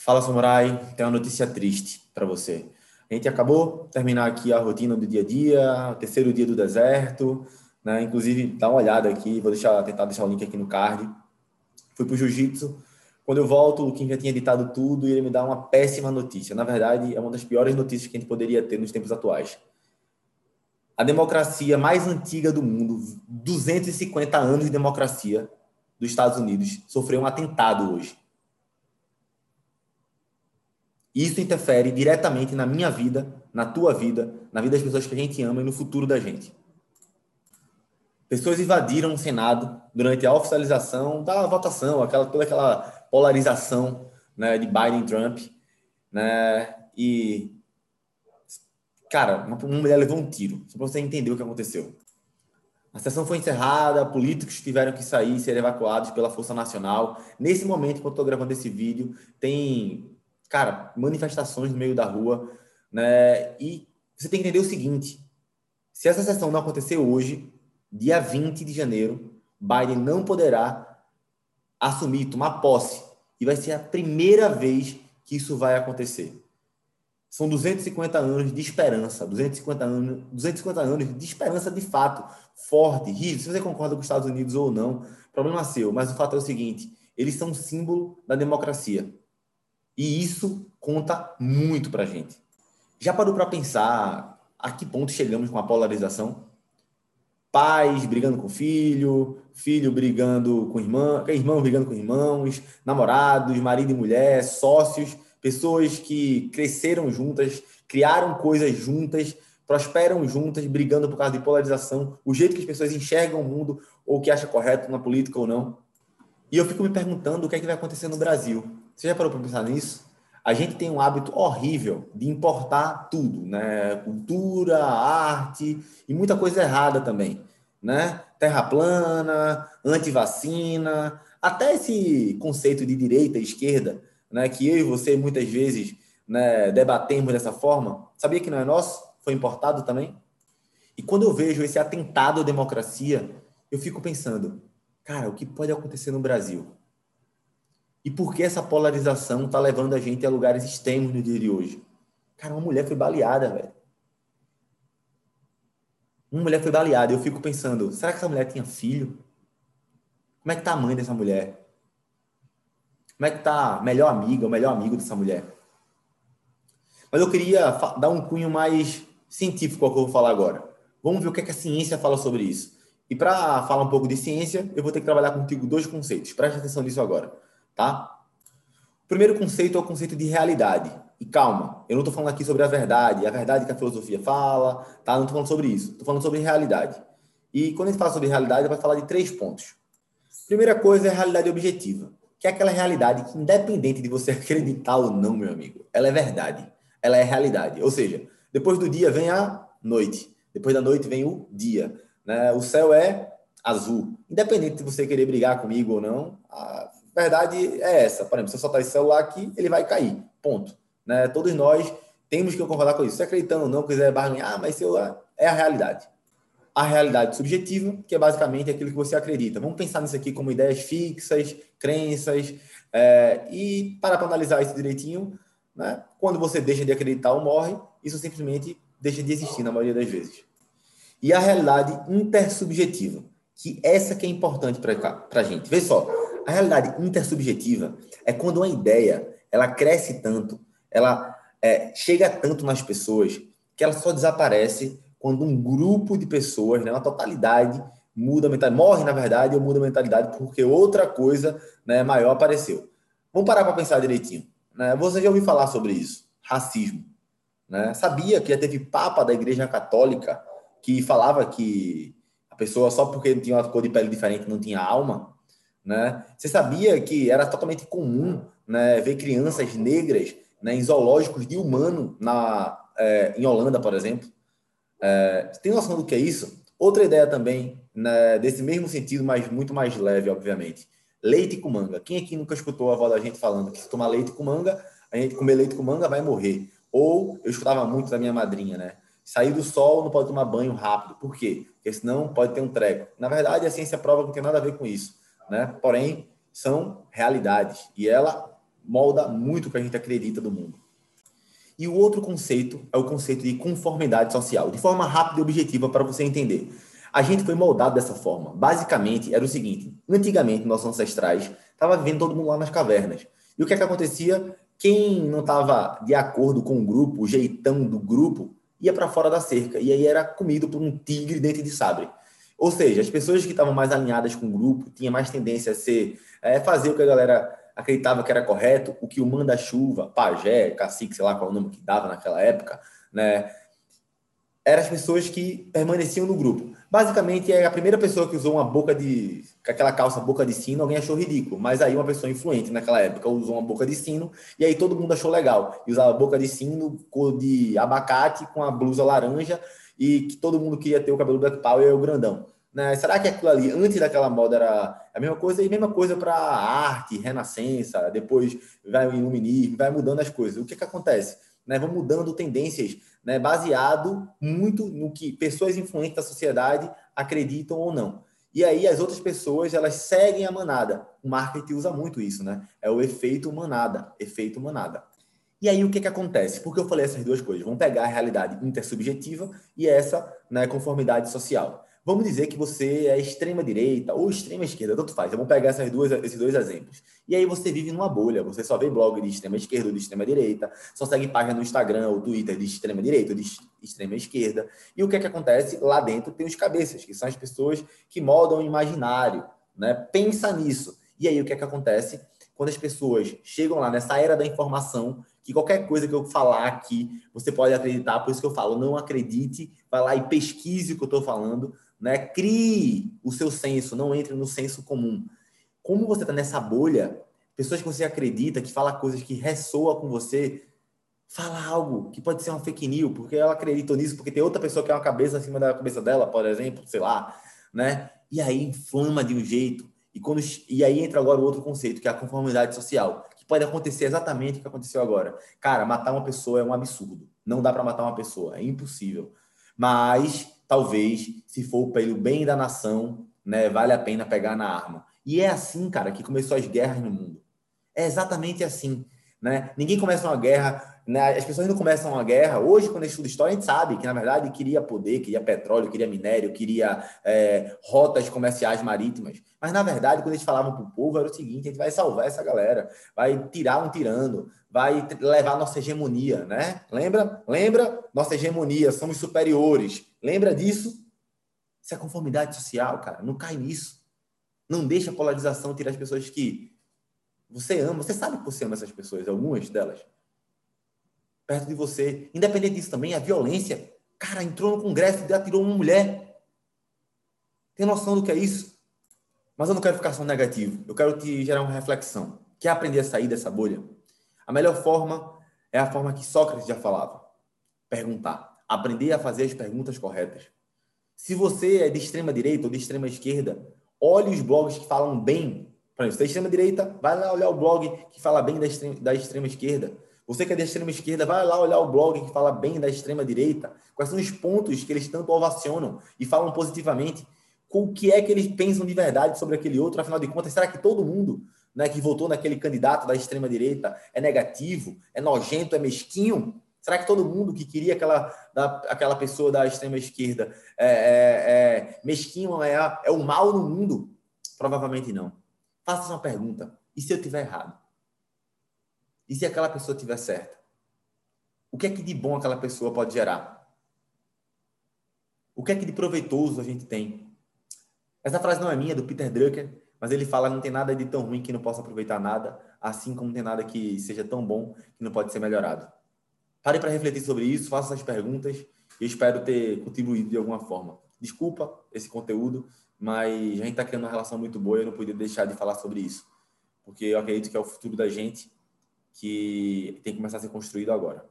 Fala, Samurai. Tem uma notícia triste para você. A gente acabou de terminar aqui a rotina do dia a dia, terceiro dia do deserto, né? Inclusive, dá uma olhada aqui, vou deixar, tentar deixar o link aqui no card. Fui para o jiu-jitsu. Quando eu volto, o Kim já tinha editado tudo e ele me dá uma péssima notícia. Na verdade, é uma das piores notícias que a gente poderia ter nos tempos atuais. A democracia mais antiga do mundo, 250 anos de democracia dos Estados Unidos, sofreu um atentado hoje. Isso interfere diretamente na minha vida, na tua vida, na vida das pessoas que a gente ama e no futuro da gente. Pessoas invadiram o Senado durante a oficialização da votação, aquela, toda aquela polarização né, de Biden e Trump. Né, e, cara, uma, uma mulher levou um tiro, só para você entender o que aconteceu. A sessão foi encerrada, políticos tiveram que sair e ser evacuados pela Força Nacional. Nesse momento, quando estou gravando esse vídeo, tem cara, manifestações no meio da rua, né? E você tem que entender o seguinte: se essa sessão não acontecer hoje, dia 20 de janeiro, Biden não poderá assumir, tomar posse. E vai ser a primeira vez que isso vai acontecer. São 250 anos de esperança, 250 anos, 250 anos de esperança de fato, forte, rígido. Se você concorda com os Estados Unidos ou não, problema seu. Mas o fato é o seguinte: eles são símbolo da democracia. E isso conta muito para a gente. Já parou para pensar a que ponto chegamos com a polarização? Pais brigando com filho, filho brigando com irmã, irmão brigando com irmãos, namorados, marido e mulher, sócios, pessoas que cresceram juntas, criaram coisas juntas, prosperam juntas, brigando por causa de polarização, o jeito que as pessoas enxergam o mundo ou o que acha correto na política ou não. E eu fico me perguntando o que é que vai acontecer no Brasil. Você já parou para pensar nisso? A gente tem um hábito horrível de importar tudo, né? Cultura, arte e muita coisa errada também, né? Terra plana, antivacina, até esse conceito de direita e esquerda, né? Que eu e você muitas vezes né, debatemos dessa forma. Sabia que não é nosso? Foi importado também? E quando eu vejo esse atentado à democracia, eu fico pensando, cara, o que pode acontecer no Brasil? E por que essa polarização está levando a gente a lugares extremos no dia de hoje? Cara, uma mulher foi baleada, velho. Uma mulher foi baleada. Eu fico pensando, será que essa mulher tinha filho? Como é que tá a mãe dessa mulher? Como é que tá a melhor amiga, o melhor amigo dessa mulher? Mas eu queria dar um cunho mais científico ao que eu vou falar agora. Vamos ver o que, é que a ciência fala sobre isso. E para falar um pouco de ciência, eu vou ter que trabalhar contigo dois conceitos. Preste atenção nisso agora tá? O primeiro conceito é o conceito de realidade. E calma, eu não estou falando aqui sobre a verdade, a verdade que a filosofia fala, tá? Não estou falando sobre isso. Estou falando sobre realidade. E quando a gente fala sobre realidade, vai falar de três pontos. Primeira coisa é a realidade objetiva, que é aquela realidade que, independente de você acreditar ou não, meu amigo, ela é verdade. Ela é realidade. Ou seja, depois do dia vem a noite. Depois da noite vem o dia. Né? O céu é azul. Independente de você querer brigar comigo ou não, verdade é essa. Por exemplo, se eu soltar esse celular aqui, ele vai cair. Ponto. Né? Todos nós temos que concordar com isso. Se acreditando ou não, quiser barganhar, ah, mas celular é a realidade. A realidade subjetiva, que é basicamente aquilo que você acredita. Vamos pensar nisso aqui como ideias fixas, crenças, é, e para analisar isso direitinho, né? quando você deixa de acreditar ou morre, isso simplesmente deixa de existir na maioria das vezes. E a realidade intersubjetiva, que essa que é importante para a gente. Vê só, a realidade intersubjetiva é quando uma ideia ela cresce tanto, ela é, chega tanto nas pessoas que ela só desaparece quando um grupo de pessoas, né, uma totalidade, muda a mentalidade, morre na verdade ou muda a mentalidade porque outra coisa né, maior apareceu. Vamos parar para pensar direitinho. Né? Você já ouviu falar sobre isso? Racismo. Né? Sabia que já teve papa da Igreja Católica que falava que a pessoa só porque tinha uma cor de pele diferente não tinha alma? Né? Você sabia que era totalmente comum né, ver crianças negras né, em zoológicos de humano na, é, em Holanda, por exemplo? É, tem noção do que é isso? Outra ideia também, né, desse mesmo sentido, mas muito mais leve, obviamente. Leite com manga. Quem aqui nunca escutou a avó da gente falando que se tomar leite com manga, a gente comer leite com manga vai morrer? Ou eu escutava muito da minha madrinha, né? Sair do sol não pode tomar banho rápido. Por quê? Porque senão pode ter um treco. Na verdade, a ciência prova que não tem nada a ver com isso né? Porém, são realidades. E ela molda muito o que a gente acredita do mundo. E o outro conceito é o conceito de conformidade social, de forma rápida e objetiva para você entender. A gente foi moldado dessa forma. Basicamente, era o seguinte: antigamente, nossos ancestrais estavam vivendo todo mundo lá nas cavernas. E o que é que acontecia? Quem não estava de acordo com o grupo, o jeitão do grupo, ia para fora da cerca. E aí era comido por um tigre dentro de sabre. Ou seja, as pessoas que estavam mais alinhadas com o grupo tinham mais tendência a ser é, fazer o que a galera acreditava que era correto, o que o manda-chuva, pajé, cacique, sei lá qual é o nome que dava naquela época, né? Eram as pessoas que permaneciam no grupo. Basicamente, é a primeira pessoa que usou uma boca de. aquela calça boca de sino, alguém achou ridículo. Mas aí uma pessoa influente naquela época usou uma boca de sino, e aí todo mundo achou legal. E usava boca de sino, cor de abacate, com a blusa laranja, e que todo mundo queria ter o cabelo Black Power e o grandão. Né? Será que aquilo ali, antes daquela moda, era a mesma coisa? E mesma coisa para arte, renascença, depois vai o iluminismo, vai mudando as coisas. O que, que acontece? Né? Vão mudando tendências né? baseado muito no que pessoas influentes da sociedade acreditam ou não. E aí as outras pessoas, elas seguem a manada. O marketing usa muito isso, né? É o efeito manada, efeito manada. E aí o que, que acontece? Porque eu falei essas duas coisas. Vamos pegar a realidade intersubjetiva e essa né, conformidade social. Vamos dizer que você é extrema direita ou extrema esquerda, tanto faz. Vamos pegar essas duas, esses dois exemplos. E aí você vive numa bolha, você só vê blog de extrema esquerda ou de extrema direita, só segue página no Instagram ou Twitter de extrema direita ou de extrema esquerda. E o que é que acontece? Lá dentro tem os cabeças, que são as pessoas que moldam o imaginário, né? Pensa nisso. E aí o que é que acontece? Quando as pessoas chegam lá nessa era da informação, que qualquer coisa que eu falar aqui, você pode acreditar, por isso que eu falo, não acredite, vai lá e pesquise o que eu estou falando, né? Crie o seu senso, não entre no senso comum. Como você está nessa bolha, pessoas que você acredita, que fala coisas que ressoam com você, fala algo que pode ser uma fake news, porque ela acredita nisso, porque tem outra pessoa que é uma cabeça acima da cabeça dela, por exemplo, sei lá, né? E aí inflama de um jeito. E, quando, e aí entra agora o outro conceito, que é a conformidade social, que pode acontecer exatamente o que aconteceu agora. Cara, matar uma pessoa é um absurdo. Não dá para matar uma pessoa, é impossível. Mas talvez, se for pelo bem da nação, né, vale a pena pegar na arma. E é assim, cara, que começou as guerras no mundo. É exatamente assim. Né? Ninguém começa uma guerra, né? as pessoas não começam uma guerra. Hoje, quando a gente estuda história, a gente sabe que, na verdade, queria poder, queria petróleo, queria minério, queria é, rotas comerciais marítimas. Mas, na verdade, quando eles falavam para o povo, era o seguinte: a gente vai salvar essa galera, vai tirar um tirano, vai levar nossa hegemonia, né? Lembra? Lembra? Nossa hegemonia, somos superiores. Lembra disso? Isso é conformidade social, cara. Não cai nisso. Não deixa a polarização tirar as pessoas que você ama. Você sabe que você ama essas pessoas, algumas delas. Perto de você. Independente disso também, a violência. Cara, entrou no Congresso e atirou uma mulher. Tem noção do que é isso? Mas eu não quero ficar só negativo. Eu quero te gerar uma reflexão. Quer aprender a sair dessa bolha? A melhor forma é a forma que Sócrates já falava: perguntar. Aprender a fazer as perguntas corretas. Se você é de extrema direita ou de extrema esquerda, olhe os blogs que falam bem. Exemplo, você é de extrema direita, vai lá olhar o blog que fala bem da extrema, da extrema esquerda. Você que é da extrema esquerda, vai lá olhar o blog que fala bem da extrema direita. Quais são os pontos que eles tanto ovacionam e falam positivamente? O que é que eles pensam de verdade sobre aquele outro? Afinal de contas, será que todo mundo né, que votou naquele candidato da extrema-direita é negativo, é nojento, é mesquinho? Será que todo mundo que queria aquela, da, aquela pessoa da extrema-esquerda é, é, é, mesquinho, é, é o mal no mundo? Provavelmente não. Faça uma pergunta. E se eu tiver errado? E se aquela pessoa tiver certa? O que é que de bom aquela pessoa pode gerar? O que é que de proveitoso a gente tem? Essa frase não é minha, é do Peter Drucker mas ele fala não tem nada de tão ruim que não possa aproveitar nada, assim como não tem nada que seja tão bom que não pode ser melhorado. Pare para refletir sobre isso, faça essas perguntas e espero ter contribuído de alguma forma. Desculpa esse conteúdo, mas a gente está criando uma relação muito boa e eu não podia deixar de falar sobre isso, porque eu acredito que é o futuro da gente que tem que começar a ser construído agora.